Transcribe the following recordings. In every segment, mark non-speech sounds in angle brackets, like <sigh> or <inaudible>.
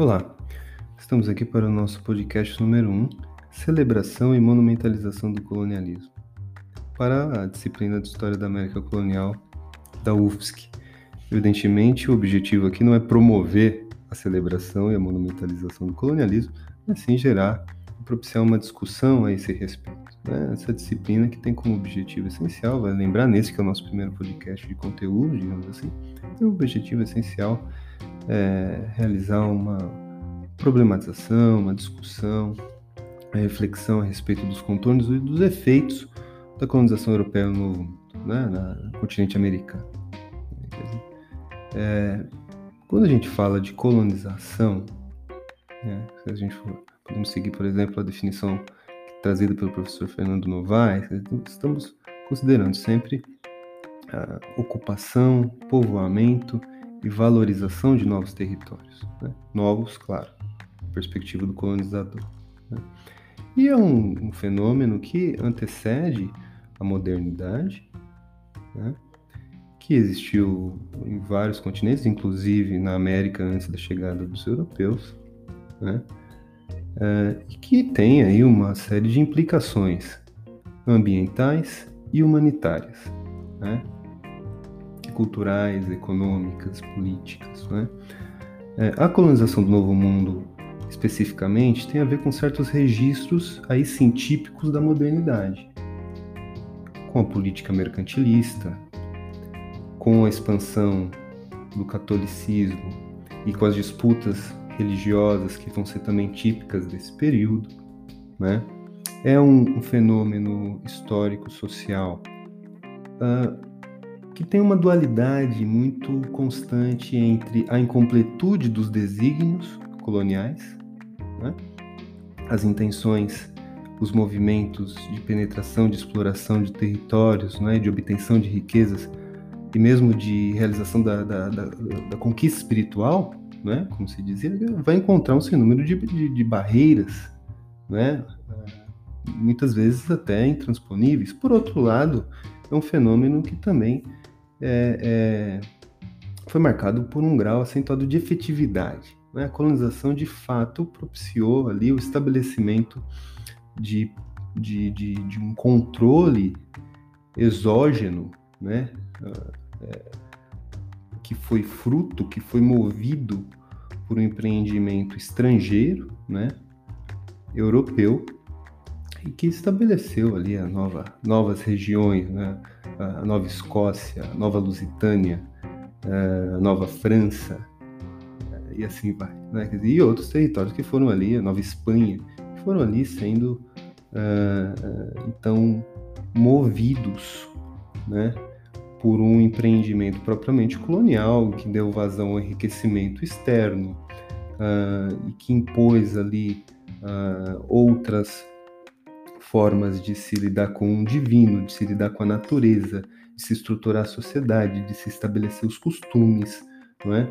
Olá, estamos aqui para o nosso podcast número 1, Celebração e Monumentalização do Colonialismo, para a disciplina de História da América Colonial da UFSC. Evidentemente, o objetivo aqui não é promover a celebração e a monumentalização do colonialismo, mas sim gerar e propiciar uma discussão a esse respeito. Né? Essa disciplina que tem como objetivo essencial, vai lembrar nesse que é o nosso primeiro podcast de conteúdo, digamos assim, tem o objetivo essencial é, realizar uma problematização, uma discussão, a reflexão a respeito dos contornos e dos efeitos da colonização europeia no, né, continente americano. É, quando a gente fala de colonização, né, se a gente for, podemos seguir, por exemplo, a definição trazida pelo professor Fernando Novaes, estamos considerando sempre a ocupação, povoamento e valorização de novos territórios. Né? Novos, claro, perspectiva do colonizador. Né? E é um, um, fenômeno que antecede a modernidade, né? que existiu em vários continentes, inclusive na América antes da chegada dos europeus, né? É, e que tem aí uma série de implicações ambientais e humanitárias. Né? Culturais, econômicas, políticas. Né? É, a colonização do Novo Mundo, especificamente, tem a ver com certos registros aí sim típicos da modernidade, com a política mercantilista, com a expansão do catolicismo e com as disputas religiosas que vão ser também típicas desse período, né? É um, um fenômeno histórico social uh, que tem uma dualidade muito constante entre a incompletude dos desígnios coloniais, né? as intenções, os movimentos de penetração, de exploração de territórios, né? de obtenção de riquezas e mesmo de realização da, da, da, da conquista espiritual, né? como se dizia, vai encontrar um sem de, de, de barreiras, né? muitas vezes até intransponíveis. Por outro lado, é um fenômeno que também é, é, foi marcado por um grau acentuado de efetividade. Né? A colonização, de fato, propiciou ali o estabelecimento de, de, de, de um controle exógeno, né? É, que foi fruto, que foi movido por um empreendimento estrangeiro, né? europeu, e que estabeleceu ali a nova, novas regiões, né? a Nova Escócia, a Nova Lusitânia, a Nova França, e assim vai. Né? E outros territórios que foram ali, a Nova Espanha, que foram ali sendo uh, então movidos né, por um empreendimento propriamente colonial, que deu vazão ao enriquecimento externo uh, e que impôs ali uh, outras formas de se lidar com o divino, de se lidar com a natureza, de se estruturar a sociedade, de se estabelecer os costumes, não é?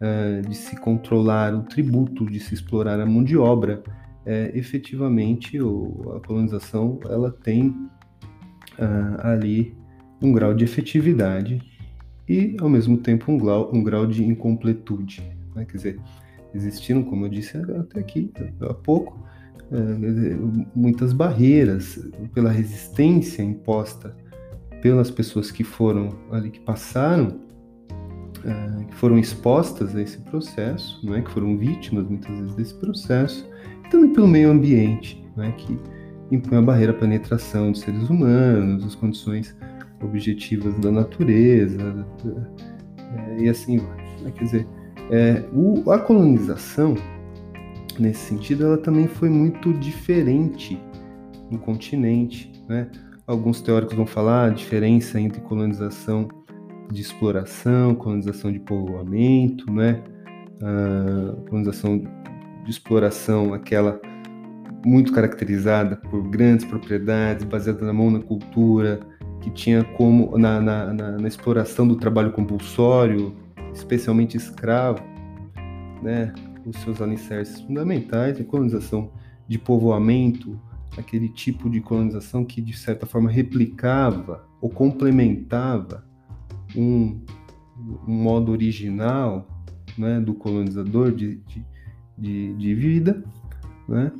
Uh, de se controlar o tributo, de se explorar a mão de obra. É, efetivamente, o, a colonização ela tem uh, ali um grau de efetividade e, ao mesmo tempo, um grau, um grau de incompletude. Né? Quer dizer, existiram, como eu disse até aqui há pouco, muitas barreiras pela resistência imposta pelas pessoas que foram ali que passaram é, que foram expostas a esse processo, não é, que foram vítimas muitas vezes desse processo, e também pelo meio ambiente, não é, que impõe a barreira à penetração de seres humanos, as condições objetivas da natureza, é, e assim vai. Né? Quer dizer, é, o, a colonização nesse sentido, ela também foi muito diferente no continente. Né? Alguns teóricos vão falar a diferença entre colonização de exploração, colonização de povoamento, né? Uh, colonização de exploração, aquela muito caracterizada por grandes propriedades, baseada na monocultura, que tinha como na, na, na, na exploração do trabalho compulsório, especialmente escravo, né? Os seus alicerces fundamentais, a colonização de povoamento, aquele tipo de colonização que de certa forma replicava ou complementava um, um modo original né, do colonizador de, de, de, de vida, né?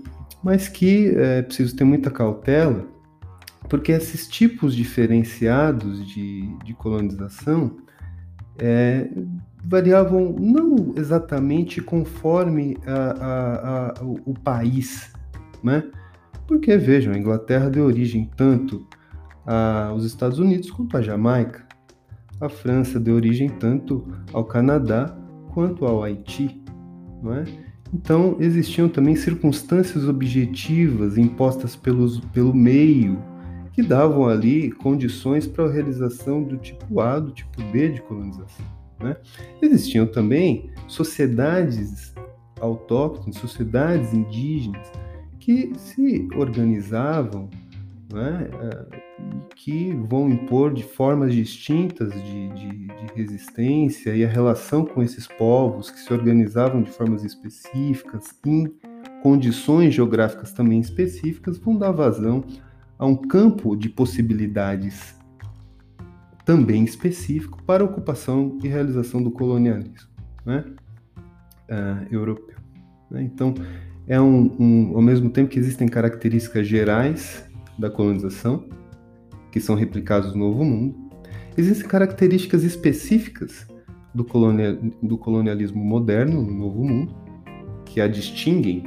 mas que é preciso ter muita cautela, porque esses tipos diferenciados de, de colonização é, variavam não exatamente conforme a, a, a, o, o, país, né? Porque, vejam, a Inglaterra deu origem tanto aos Estados Unidos quanto à Jamaica. A França deu origem tanto ao Canadá quanto ao Haiti, não é? Então, existiam também circunstâncias objetivas impostas pelos, pelo meio que davam ali condições para a realização do tipo A, do tipo B de colonização. Né? Existiam também sociedades autóctones, sociedades indígenas, que se organizavam né, que vão impor de formas distintas de, de, de, resistência e a relação com esses povos que se organizavam de formas específicas, em condições geográficas também específicas, vão dar vazão a um campo de possibilidades também específico para a ocupação e realização do colonialismo né, uh, europeu. Né? Então, é um, um, ao mesmo tempo que existem características gerais da colonização, que são replicados no Novo Mundo, existem características específicas do, do colonialismo moderno no Novo Mundo, que a distinguem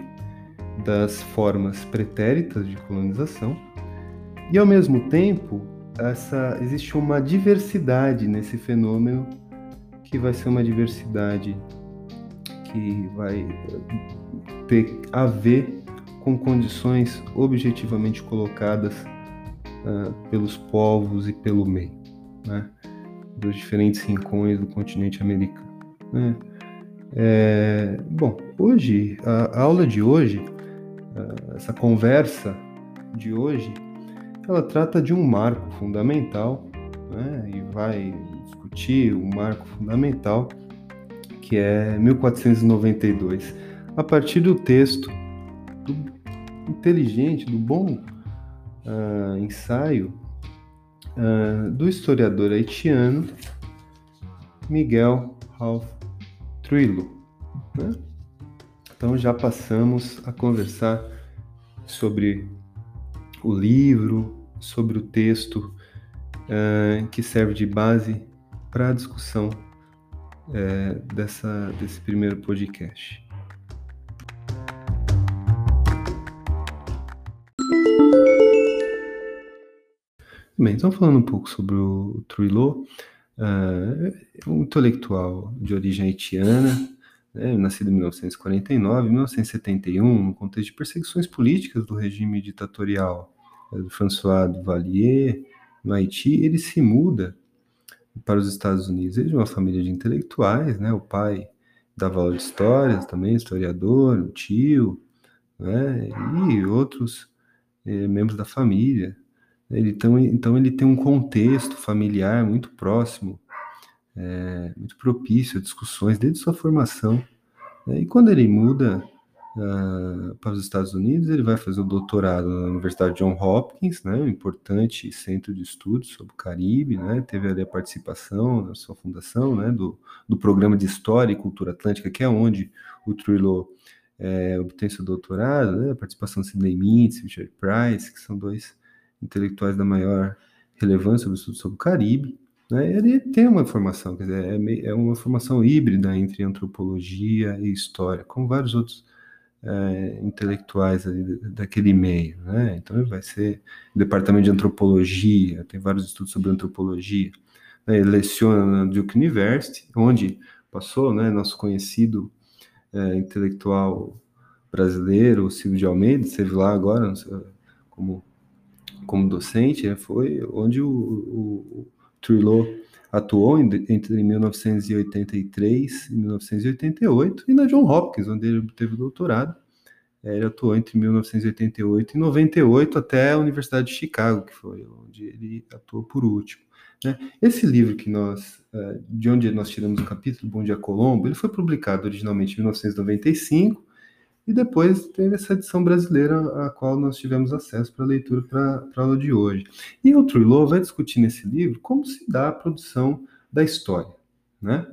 das formas pretéritas de colonização, e ao mesmo tempo essa, existe uma diversidade nesse fenômeno que vai ser uma diversidade que vai ter a ver com condições objetivamente colocadas uh, pelos povos e pelo meio, né? dos diferentes rincões do continente americano. Né? É, bom, hoje, a, a, aula de hoje, uh, essa conversa de hoje, ela trata de um marco fundamental né? e vai discutir o um marco fundamental que é 1492, a partir do texto do inteligente, do bom uh, ensaio uh, do historiador haitiano Miguel Ralph Trillo. Né? Então já passamos a conversar sobre o livro, sobre o texto uh, que serve de base para a discussão uh, dessa, desse primeiro podcast. Bem, então falando um pouco sobre o Trujillo, uh, um intelectual de origem haitiana, né, nascido em 1949, 1971, no contexto de perseguições políticas do regime ditatorial do François Duvalier, no Haiti, ele se muda para os Estados Unidos. Ele é de uma família de intelectuais, né, o pai dava aula de histórias também, historiador, o tio, né, e outros eh, membros da família. Ele, então, então ele tem um contexto familiar muito próximo, é, muito propício a discussões desde sua formação. Né? E quando ele muda uh, para os Estados Unidos, ele vai fazer o doutorado na Universidade John Hopkins, né? um importante centro de estudos sobre o Caribe, né? teve ali a participação na sua fundação né? do, do Programa de História e Cultura Atlântica, que é onde o Trillo é, obtém seu doutorado, né? a participação de Sidney Mintz, Richard Price, que são dois intelectuais da maior relevância sobre o estudo sobre o Caribe, né, ele tem uma formação, quer dizer, é, é, uma formação híbrida entre antropologia e história, como vários outros é, intelectuais daquele meio, né? Então vai ser departamento de antropologia, tem vários estudos sobre antropologia. Né? Ele leciona na Duke University, onde passou, né, nosso conhecido é, intelectual brasileiro, Silvio de Almeida, esteve lá agora como como docente, né, foi onde o, o, o atuou entre 1983 e 1988, e na John Hopkins, onde ele teve o doutorado. É, ele atuou entre 1988 e 98 até a Universidade de Chicago, que foi onde ele atuou por último. Né? Esse livro que nós, é, de onde nós tiramos o capítulo Bom Dia Colombo, ele foi publicado originalmente em 1995 e depois teve essa edição brasileira, a qual nós tivemos acesso para leitura para a aula de hoje. E o Trujillo vai discutir nesse livro como se dá a produção da história. Né?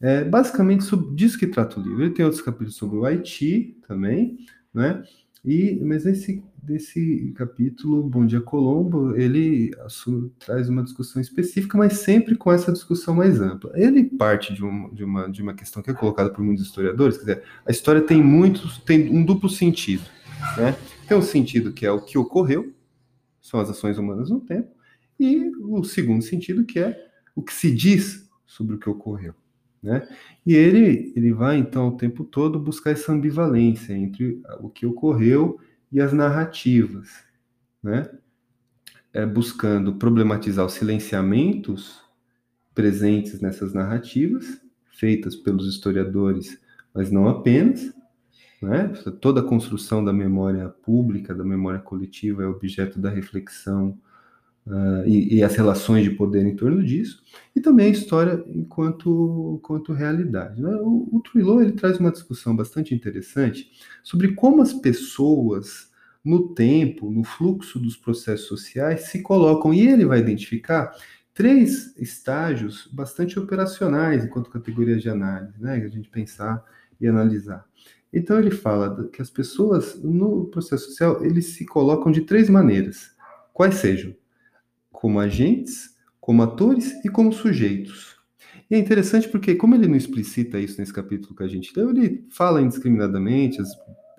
É basicamente disso que trata o livro. Ele tem outros capítulos sobre o Haiti também, né? E, mas esse desse capítulo, Bom Dia Colombo, ele assume, traz uma discussão específica, mas sempre com essa discussão mais ampla. Ele parte de, de, uma, de uma questão que é colocada por muitos historiadores, quer dizer, a história tem muitos, tem um duplo sentido, né? Tem um sentido que é o que ocorreu, são as ações humanas no tempo, e o segundo sentido que é o que se diz sobre o que ocorreu. Né? E ele, ele vai, então, o tempo todo buscar essa ambivalência entre o que ocorreu e as narrativas, né? É, buscando problematizar os silenciamentos presentes nessas narrativas, feitas pelos historiadores, mas não apenas. Né? Toda a construção da memória pública, da memória coletiva, é objeto da reflexão uh, e, e, as relações de poder em torno disso, e também a história enquanto, enquanto realidade. Né? O, o ele traz uma discussão bastante interessante sobre como as pessoas no tempo, no fluxo dos processos sociais, se colocam, e ele vai identificar três estágios bastante operacionais enquanto categoria de análise, né, a gente pensar e analisar. Então ele fala que as pessoas no processo social eles se colocam de três maneiras, quais sejam como agentes, como atores e como sujeitos. E é interessante porque, como ele não explicita isso nesse capítulo que a gente leu, ele fala indiscriminadamente,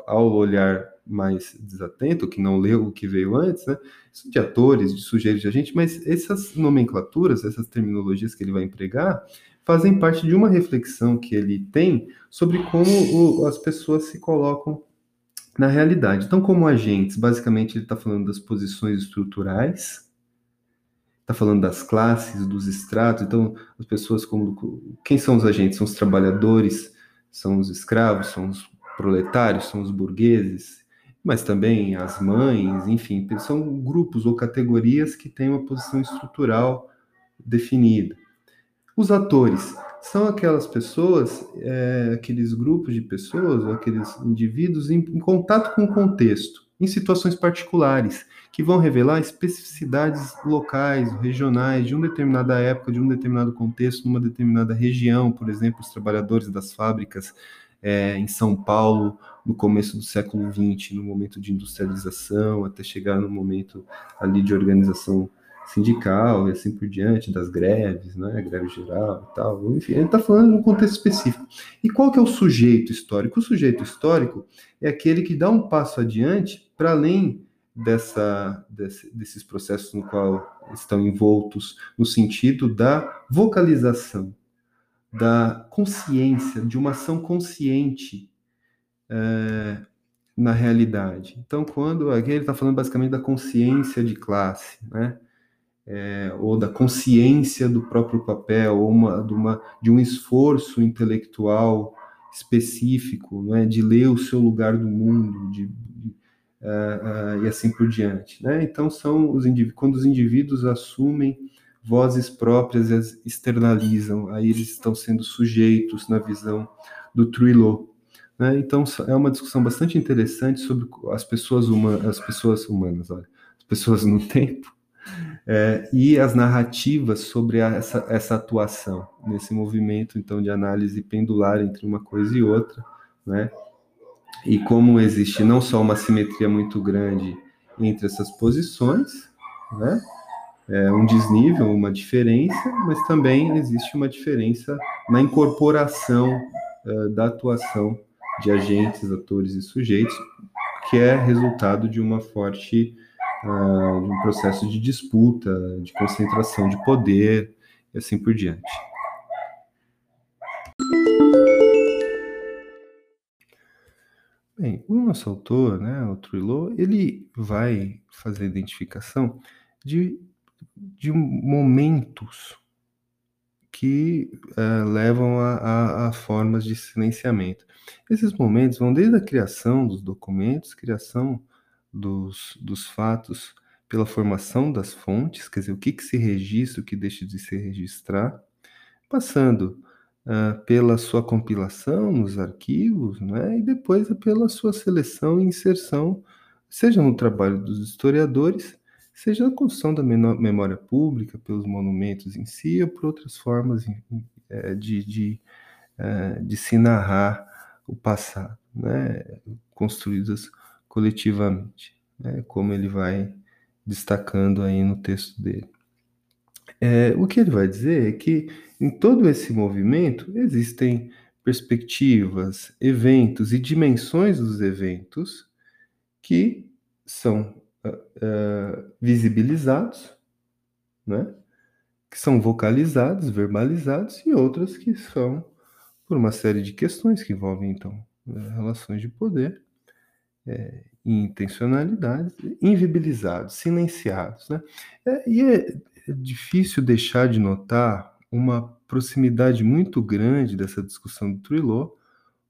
ao olhar mais desatento, que não leu o que veio antes, né? Isso de atores, de sujeitos, de agente, mas essas nomenclaturas, essas terminologias que ele vai empregar, fazem parte de uma reflexão que ele tem sobre como o, as pessoas se colocam na realidade. Então, como agentes, basicamente ele está falando das posições estruturais, está falando das classes, dos estratos. Então, as pessoas como quem são os agentes? São os trabalhadores, são os escravos, são os proletários, são os burgueses, mas também as mães, enfim, são grupos ou categorias que têm uma posição estrutural definida. Os atores são aquelas pessoas, é, aqueles grupos de pessoas, ou aqueles indivíduos em, em contato com o contexto, em situações particulares, que vão revelar especificidades locais, regionais, de uma determinada época, de um determinado contexto, numa determinada região, por exemplo, os trabalhadores das fábricas é, em São Paulo no começo do século XX, no momento de industrialização, até chegar no momento ali de organização sindical e assim por diante, das greves, né, greve geral e tal, enfim, ele está falando de um contexto específico. E qual que é o sujeito histórico? O sujeito histórico é aquele que dá um passo adiante para além dessa, desse, desses processos no qual estão envoltos, no sentido da vocalização, da consciência, de uma ação consciente é, na realidade. Então, quando aqui ele está falando basicamente da consciência de classe, né? É, ou da consciência do próprio papel, ou uma, de, uma, de um esforço intelectual específico, né? de ler o seu lugar do mundo, de, de uh, uh, e assim por diante. Né? Então, são os quando os indivíduos assumem vozes próprias e as externalizam, aí eles estão sendo sujeitos na visão do Trillo. Né? Então, é uma discussão bastante interessante sobre as pessoas, humanas, as pessoas humanas, olha, as pessoas no <laughs> tempo, é, e as narrativas sobre a, essa, essa atuação nesse movimento então de análise pendular entre uma coisa e outra, né? e como existe não só uma simetria muito grande entre essas posições, né? É um desnível, uma diferença, mas também existe uma diferença na incorporação uh, da atuação de agentes, atores e sujeitos, que é resultado de uma forte de um processo de disputa, de concentração de poder e assim por diante. Bem, o nosso autor, né, o Trillo, ele vai fazer a identificação de, de momentos que uh, levam a, a, a, formas de silenciamento. Esses momentos vão desde a criação dos documentos, criação dos, dos fatos, pela formação das fontes, quer dizer, o que, que se registra, o que deixa de se registrar, passando uh, pela sua compilação nos arquivos, né, e depois pela sua seleção e inserção, seja no trabalho dos historiadores, seja na construção da memória pública, pelos monumentos em si, ou por outras formas é, de, de, é, de se narrar o passado, né, construídas coletivamente, né, como ele vai destacando aí no texto dele. É, o que ele vai dizer é que em todo esse movimento existem perspectivas, eventos e dimensões dos eventos que são uh, uh, visibilizados, né? que são vocalizados, verbalizados, e outras que são por uma série de questões que envolvem, então, relações de poder, é, intencionalidades, invibilizados, silenciados. Né? É, e é difícil deixar de notar uma proximidade muito grande dessa discussão do Trilô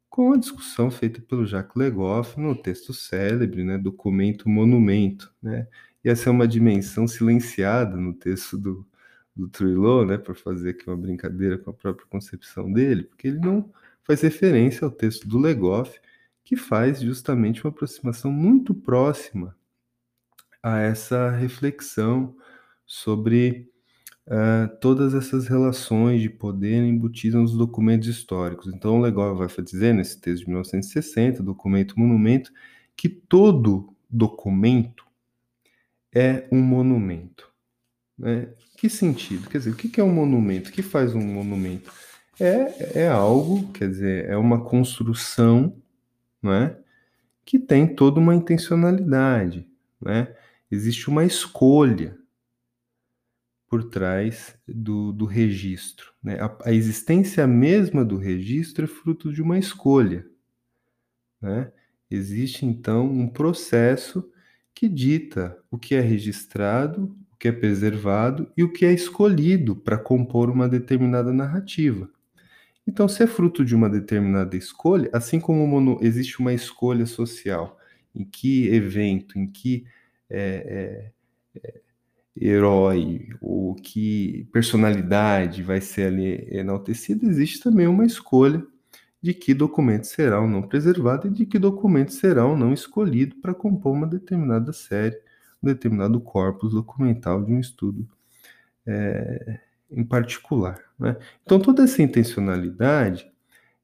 com a discussão feita pelo Jacques Legoff no texto célebre, né, documento monumento, né? E essa é uma dimensão silenciada no texto do, do Trilô, né, para fazer aqui uma brincadeira com a própria concepção dele, porque ele não faz referência ao texto do Legoff, que faz justamente uma aproximação muito próxima a essa reflexão sobre uh, todas essas relações de poder embutidas nos documentos históricos. Então, o Legoff vai dizer nesse texto de 1960, documento monumento, que todo documento é um monumento. Né? Que sentido? Quer dizer, o que é um monumento? O que faz um monumento? É, é algo, quer dizer, é uma construção né, que tem toda uma intencionalidade. Né? Existe uma escolha por trás do, do registro. Né? A, a, existência mesma do registro é fruto de uma escolha. Né? Existe, então, um processo que dita o que é registrado, o que é preservado e o que é escolhido para compor uma determinada narrativa. Então, se é fruto de uma determinada escolha, assim como existe uma escolha social, em que evento, em que é, é, é, herói ou que personalidade vai ser ali enaltecida, existe também uma escolha de que documento será ou não preservado e de que documento será ou não escolhido para compor uma determinada série um determinado corpus documental de um estudo é, em particular. Né? Então, toda essa intencionalidade,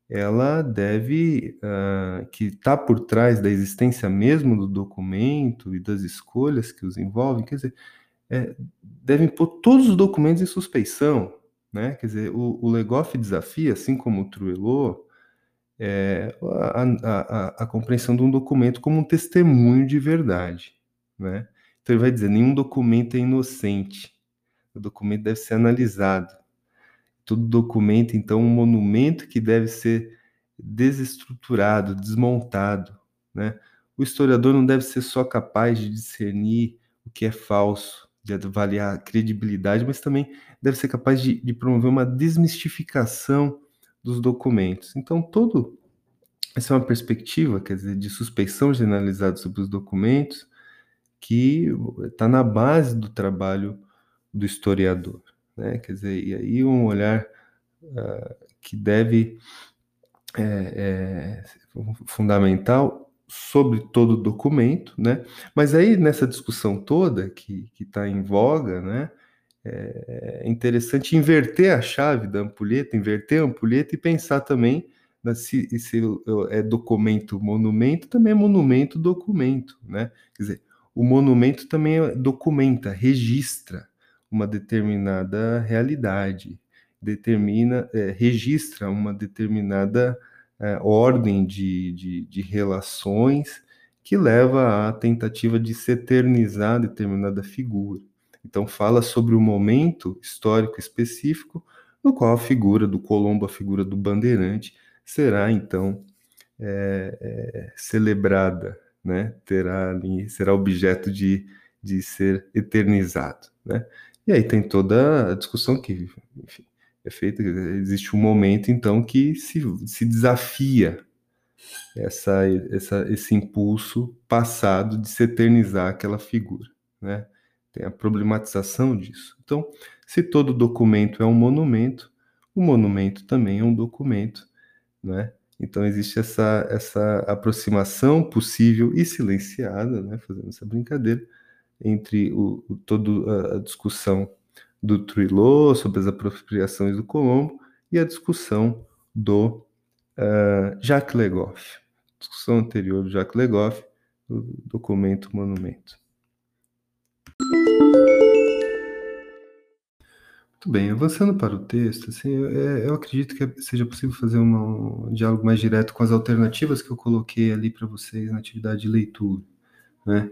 ela deve, uh, que está por trás da existência mesmo do documento e das escolhas que os envolvem, quer dizer, é, devem pôr todos os documentos em suspeição, né? Quer dizer, o, o Legoff desafia, assim como o Truelot, é, a, a, a, compreensão de um documento como um testemunho de verdade, né? Então ele vai dizer: nenhum documento é inocente. O documento deve ser analisado. Todo documento, então, um monumento que deve ser desestruturado, desmontado. Né? O historiador não deve ser só capaz de discernir o que é falso, de avaliar a credibilidade, mas também deve ser capaz de, de promover uma desmistificação dos documentos. Então, todo essa é uma perspectiva, quer dizer, de suspeição generalizada sobre os documentos, que está na base do trabalho do historiador, né? Quer dizer, e aí um olhar uh, que deve é, é, fundamental sobre todo documento, né? Mas aí nessa discussão toda que está em voga, né? É, é interessante inverter a chave da ampulheta, inverter a ampulheta e pensar também se, se é documento monumento, também é monumento documento, né? Quer dizer, o monumento também documenta, registra uma determinada realidade, determina, é, registra uma determinada é, ordem de, de, de, relações que leva à tentativa de se eternizar determinada figura. Então, fala sobre o momento histórico específico no qual a figura do Colombo, a figura do bandeirante, será então é, é celebrada né, terá será objeto de, de ser eternizado, né? E aí tem toda a discussão que, enfim, é feita, existe um momento então que se, se desafia essa, essa, esse impulso passado de se eternizar aquela figura, né? Tem a problematização disso. Então, se todo documento é um monumento, o monumento também é um documento, né? Então existe essa, essa aproximação possível e silenciada, né, fazendo essa brincadeira, entre o, o toda a discussão do Trilô sobre as apropriações do Colombo e a discussão do uh, Jacques Legoff. Discussão anterior do Jacques Legoff, do documento Monumento. Muito bem, avançando para o texto, assim, eu, é, eu acredito que seja possível fazer uma, um diálogo mais direto com as alternativas que eu coloquei ali para vocês na atividade de leitura. Né?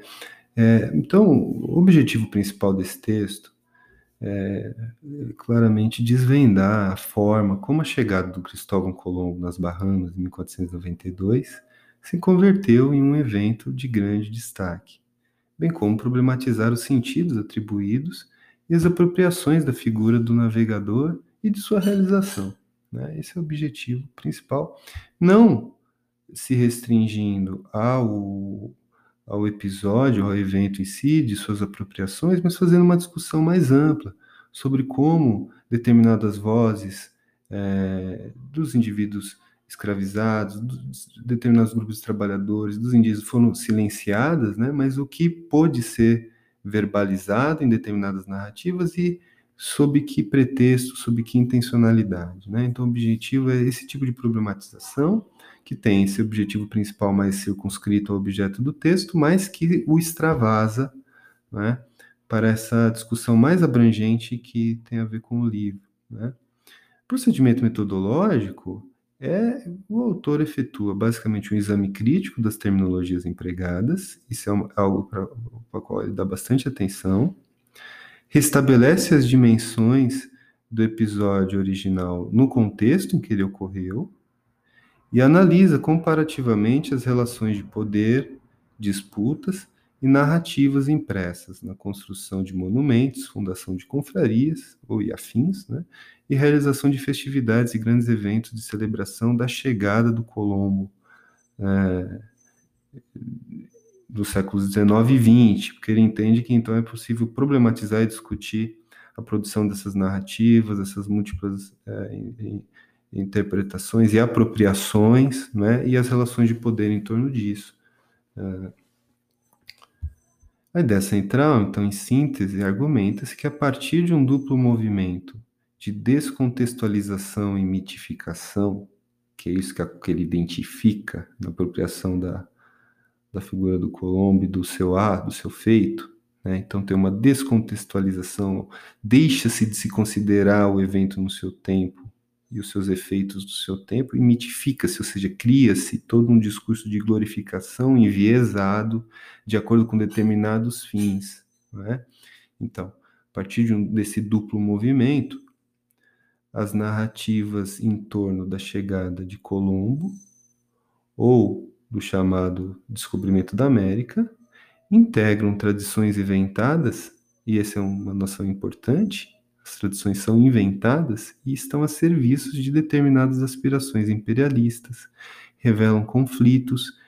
É, então, o objetivo principal desse texto é, claramente desvendar a forma como a chegada do Cristóvão Colombo nas Bahamas em 1492 se converteu em um evento de grande destaque, bem como problematizar os sentidos atribuídos e as apropriações da figura do navegador e de sua realização. Né? Esse é o objetivo principal, não se restringindo ao, ao episódio, ao evento em si, de suas apropriações, mas fazendo uma discussão mais ampla sobre como determinadas vozes é, dos indivíduos escravizados, dos determinados grupos de trabalhadores, dos indígenas foram silenciadas, né? mas o que pôde ser verbalizado em determinadas narrativas e sob que pretexto, sob que intencionalidade. Né? Então, o objetivo é esse tipo de problematização, que tem esse objetivo principal mais circunscrito ao objeto do texto, mas que o extravasa né, para essa discussão mais abrangente que tem a ver com o livro. Né? Procedimento metodológico é o autor efetua basicamente um exame crítico das terminologias empregadas, isso é algo para o qual ele dá bastante atenção, restabelece as dimensões do episódio original no contexto em que ele ocorreu e analisa comparativamente as relações de poder, disputas e narrativas impressas na construção de monumentos, fundação de confrarias ou afins, né, e realização de festividades e grandes eventos de celebração da chegada do Colombo é, dos séculos XIX e XX, porque ele entende que então é possível problematizar e discutir a produção dessas narrativas, essas múltiplas é, interpretações e apropriações, né, e as relações de poder em torno disso. É, a ideia central, então, em síntese, argumenta-se que a partir de um duplo movimento de descontextualização e mitificação, que é isso que, que ele identifica na apropriação da, da figura do Colombo e do seu ar, do seu feito, né? então tem uma descontextualização, deixa-se de se considerar o evento no seu tempo e os seus efeitos do seu tempo, e mitifica-se, ou seja, cria-se todo um discurso de glorificação enviesado de acordo com determinados fins. Né? Então, a partir de um, desse duplo movimento, as narrativas em torno da chegada de Colombo ou do chamado descobrimento da América integram tradições inventadas, e essa é uma noção importante, as tradições são inventadas e estão a serviço de determinadas aspirações imperialistas, revelam conflitos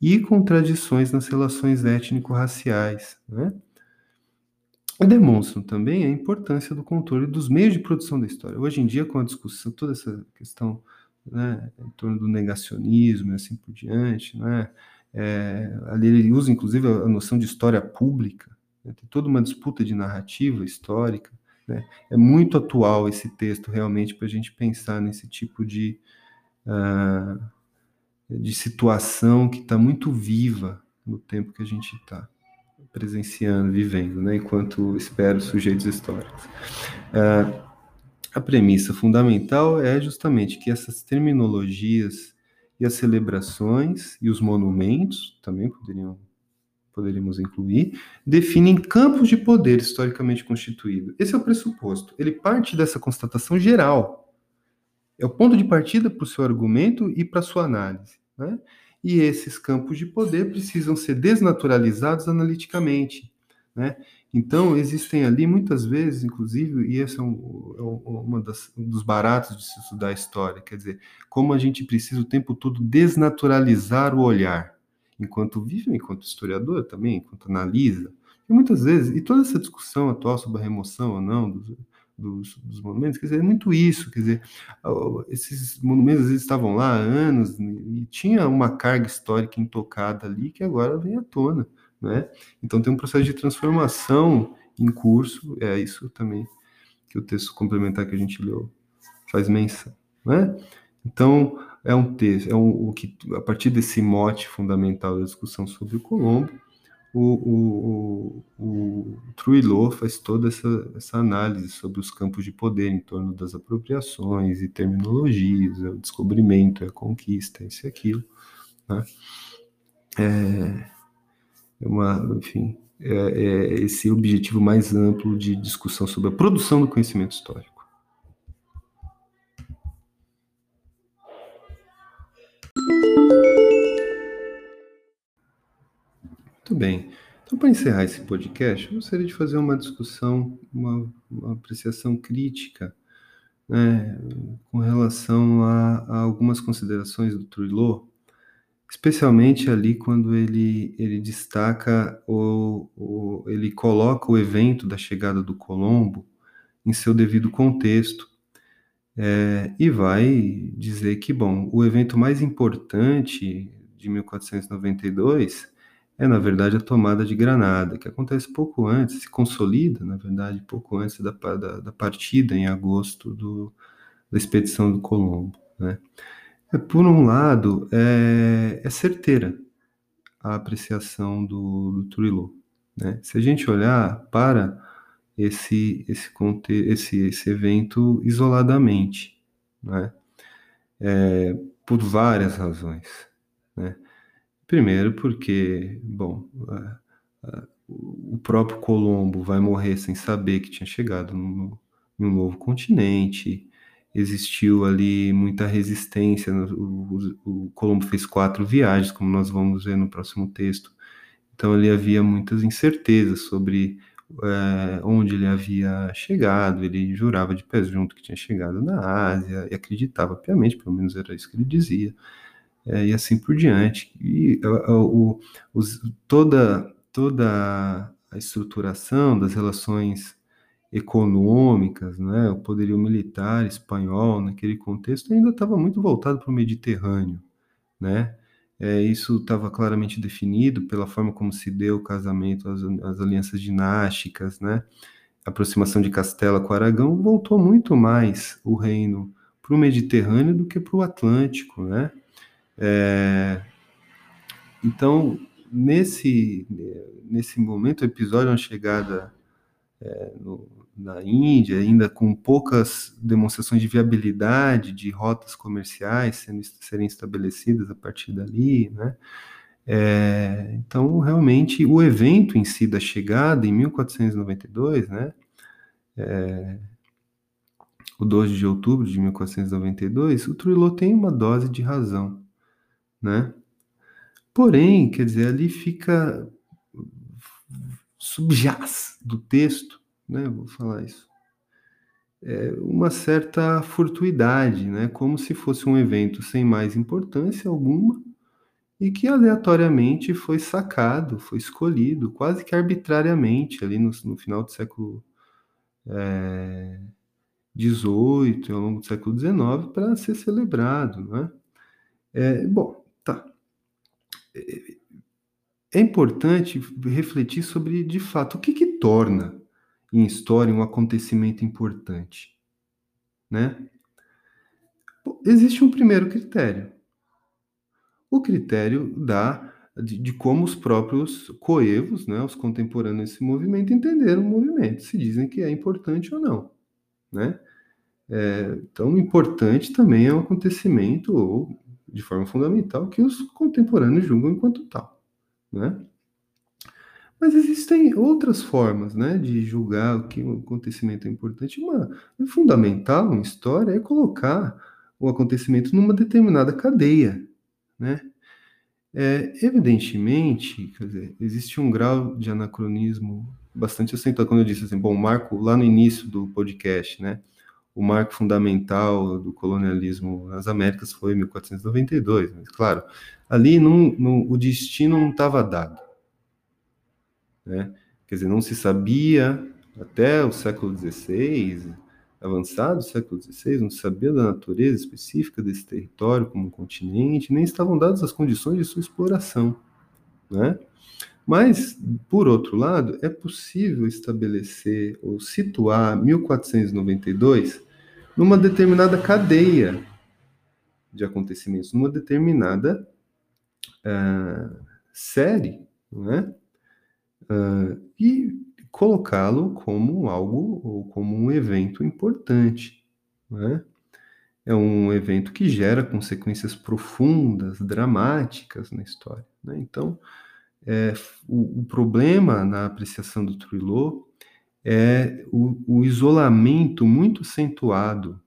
e contradições nas relações étnico-raciais, né? E demonstram também a importância do controle dos meios de produção da história. Hoje em dia, com a discussão, toda essa questão né, em torno do negacionismo e assim por diante, né, é, ali ele usa inclusive a noção de história pública, né, tem toda uma disputa de narrativa histórica, né? É muito atual esse texto realmente para a gente pensar nesse tipo de, uh, de situação que está muito viva no tempo que a gente está presenciando, vivendo, né? enquanto espero sujeitos históricos. Uh, a premissa fundamental é justamente que essas terminologias e as celebrações e os monumentos também poderiam poderíamos incluir, definem campos de poder historicamente constituído. Esse é o pressuposto. Ele parte dessa constatação geral. É o ponto de partida para o seu argumento e para a sua análise. Né? E esses campos de poder precisam ser desnaturalizados analiticamente. Né? Então, existem ali muitas vezes, inclusive, e esse é, um, é uma das, um dos baratos de se estudar a história, quer dizer, como a gente precisa o tempo todo desnaturalizar o olhar enquanto vive, enquanto historiador também, enquanto analisa. E muitas vezes, e toda essa discussão atual sobre a remoção ou não dos, dos, dos, monumentos, quer dizer, é muito isso, quer dizer, esses monumentos às vezes estavam lá há anos e tinha uma carga histórica intocada ali que agora vem à tona, né? Então tem um processo de transformação em curso, é isso também que o texto complementar que a gente leu faz menção, né? Então, é um texto, é um, o que, a partir desse mote fundamental da discussão sobre o Colombo, o, o, o, o faz toda essa, essa análise sobre os campos de poder em torno das apropriações e terminologias, o descobrimento, a conquista, isso e aquilo. Né? É, é uma, enfim, é, é esse objetivo mais amplo de discussão sobre a produção do conhecimento histórico. Muito bem. Então, para encerrar esse podcast, eu gostaria de fazer uma discussão, uma, uma apreciação crítica né, com relação a, a, algumas considerações do Truilot, especialmente ali quando ele, ele destaca ou, ou ele coloca o evento da chegada do Colombo em seu devido contexto é, e vai dizer que, bom, o evento mais importante de 1492 é, na verdade, a tomada de Granada, que acontece pouco antes, se consolida, na verdade, pouco antes da, da, da partida, em agosto, do, da expedição do Colombo. Né? É, por um lado, é, é certeira a apreciação do, do Truilot. Né? Se a gente olhar para esse, esse, esse, esse evento isoladamente, né? É, por várias razões. Né? Primeiro, porque, bom, o próprio Colombo vai morrer sem saber que tinha chegado no, em um novo continente. Existiu ali muita resistência. O, o, o Colombo fez quatro viagens, como nós vamos ver no próximo texto. Então ali havia muitas incertezas sobre é, onde ele havia chegado, ele jurava de pés junto que tinha chegado na Ásia e acreditava piamente, pelo menos era isso que ele dizia, é, e assim por diante. E o, os, toda, toda a estruturação das relações econômicas, né, o poderio militar espanhol naquele contexto ainda estava muito voltado para o Mediterrâneo, né? É, isso estava claramente definido pela forma como se deu o casamento, as, as alianças dinásticas, né? A aproximação de Castela com Aragão voltou muito mais o reino para o Mediterrâneo do que para o Atlântico, né? É, então, nesse, nesse momento, o episódio é uma chegada é, no, na Índia, ainda com poucas demonstrações de viabilidade de rotas comerciais sendo, serem estabelecidas a partir dali, né? É, então, realmente, o evento em si da chegada, em 1492, né? É, o 12 de outubro de 1492, o Truilot tem uma dose de razão, né? Porém, quer dizer, ali fica subjaz do texto né? Vou falar isso. É uma certa fortuidade, né? Como se fosse um evento sem mais importância alguma e que aleatoriamente foi sacado, foi escolhido, quase que arbitrariamente, ali no, no final do século XVIII, é, ao longo do século XIX, para ser celebrado, né? É, bom, tá. É, importante refletir sobre, de fato, o que, que torna em história um acontecimento importante, né? Existe um primeiro critério. O critério da de, de, como os próprios coevos, né, os contemporâneos desse movimento, entenderam o movimento, se dizem que é importante ou não, né? É, então, importante também é um acontecimento, ou de forma fundamental, que os contemporâneos julgam enquanto tal, né? Mas existem outras formas né, de julgar o que um acontecimento é importante. Uma fundamental em história é colocar o acontecimento numa determinada cadeia. Né? É, evidentemente, quer dizer, existe um grau de anacronismo bastante acentuado. Quando eu disse assim, bom, marco lá no início do podcast, né? O marco fundamental do colonialismo nas Américas foi 1492, mas claro, ali não, não, o destino não estava dado né? Quer dizer, não se sabia até o século XVI, avançado século XVI, não se sabia da natureza específica desse território como um continente, nem estavam dadas as condições de sua exploração, né? Mas, por outro lado, é possível estabelecer ou situar 1492 numa determinada cadeia de acontecimentos numa determinada uh, série? Uh, e colocá-lo como algo ou como um evento importante, né? É um evento que gera consequências profundas, dramáticas na história. Né? Então, é, o, o, problema na apreciação do Trilô é o, o isolamento muito acentuado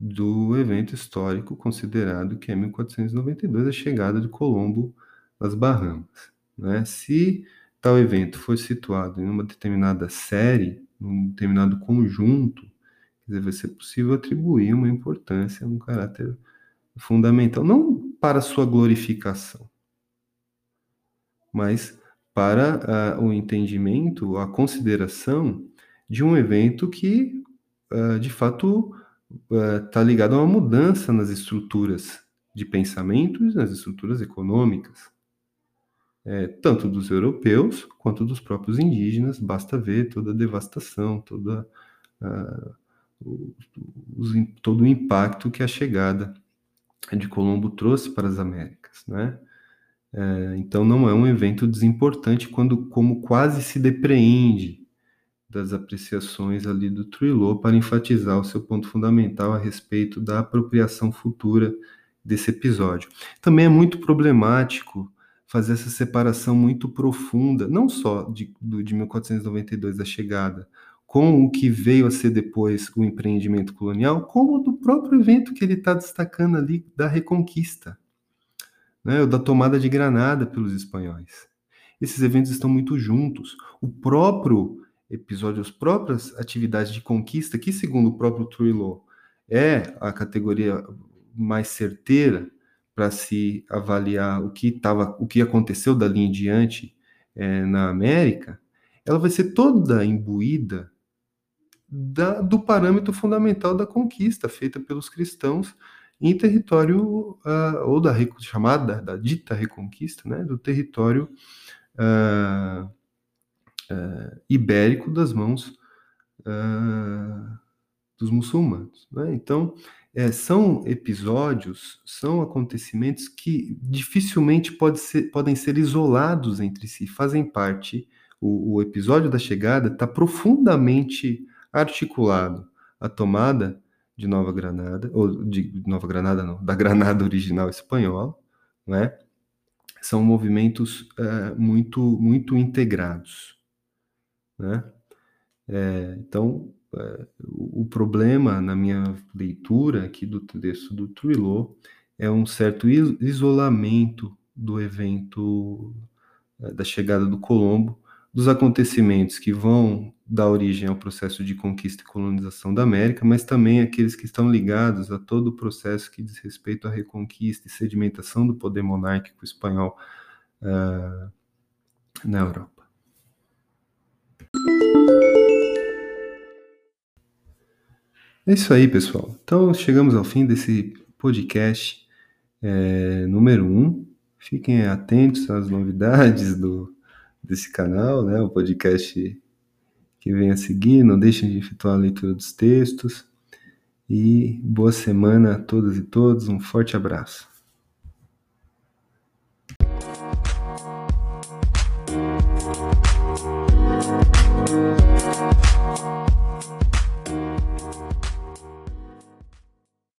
do evento histórico considerado que é 1492, a chegada de Colombo nas Bahamas. Né? Se tal evento for situado em uma determinada série, num determinado conjunto, vai ser possível atribuir uma importância, um caráter fundamental, não para sua glorificação, mas para uh, o entendimento, a consideração de um evento que, uh, de fato, está uh, ligado a uma mudança nas estruturas de pensamentos, nas estruturas econômicas, é, tanto dos europeus quanto dos próprios indígenas. Basta ver toda a devastação, toda, os, todo o impacto que a chegada de Colombo trouxe para as Américas, né? É, então não é um evento desimportante quando como quase se depreende das apreciações ali do Trilô para enfatizar o seu ponto fundamental a respeito da apropriação futura desse episódio. Também é muito problemático fazer essa separação muito profunda, não só de, do, de 1492 da chegada, com o que veio a ser depois o empreendimento colonial, como do próprio evento que ele está destacando ali da Reconquista né, da tomada de Granada pelos espanhóis. Esses eventos estão muito juntos. O próprio episódio, as próprias atividades de conquista, que segundo o próprio Trujillo é a categoria mais certeira para se avaliar o que tava, o que aconteceu dali em diante é, na América, ela vai ser toda imbuída da, do parâmetro fundamental da conquista feita pelos cristãos em território, uh, ou da chamada, da dita reconquista, né, do território uh, uh, ibérico das mãos dos muçulmanos. Né? Então, é, são episódios, são acontecimentos que dificilmente pode ser, podem ser isolados entre si, fazem parte. O, o episódio da chegada está profundamente articulado. A tomada de Nova Granada, ou de Nova Granada não, da Granada original espanhola, né? São movimentos é, muito, muito integrados, né? É, então, é, o problema, na minha leitura aqui do texto do Truilot, é um certo isolamento do evento é, da chegada do Colombo, dos acontecimentos que vão dá origem ao processo de conquista e colonização da América, mas também aqueles que estão ligados a todo o processo que diz respeito à reconquista e sedimentação do poder monárquico espanhol uh, na Europa. É isso aí, pessoal. Então, chegamos ao fim desse podcast é, número 1. Um. Fiquem atentos às novidades do, desse canal, né? O podcast que vem a seguir. Não deixem de efetuar a leitura dos textos. E boa semana a todas e todos. Um forte abraço.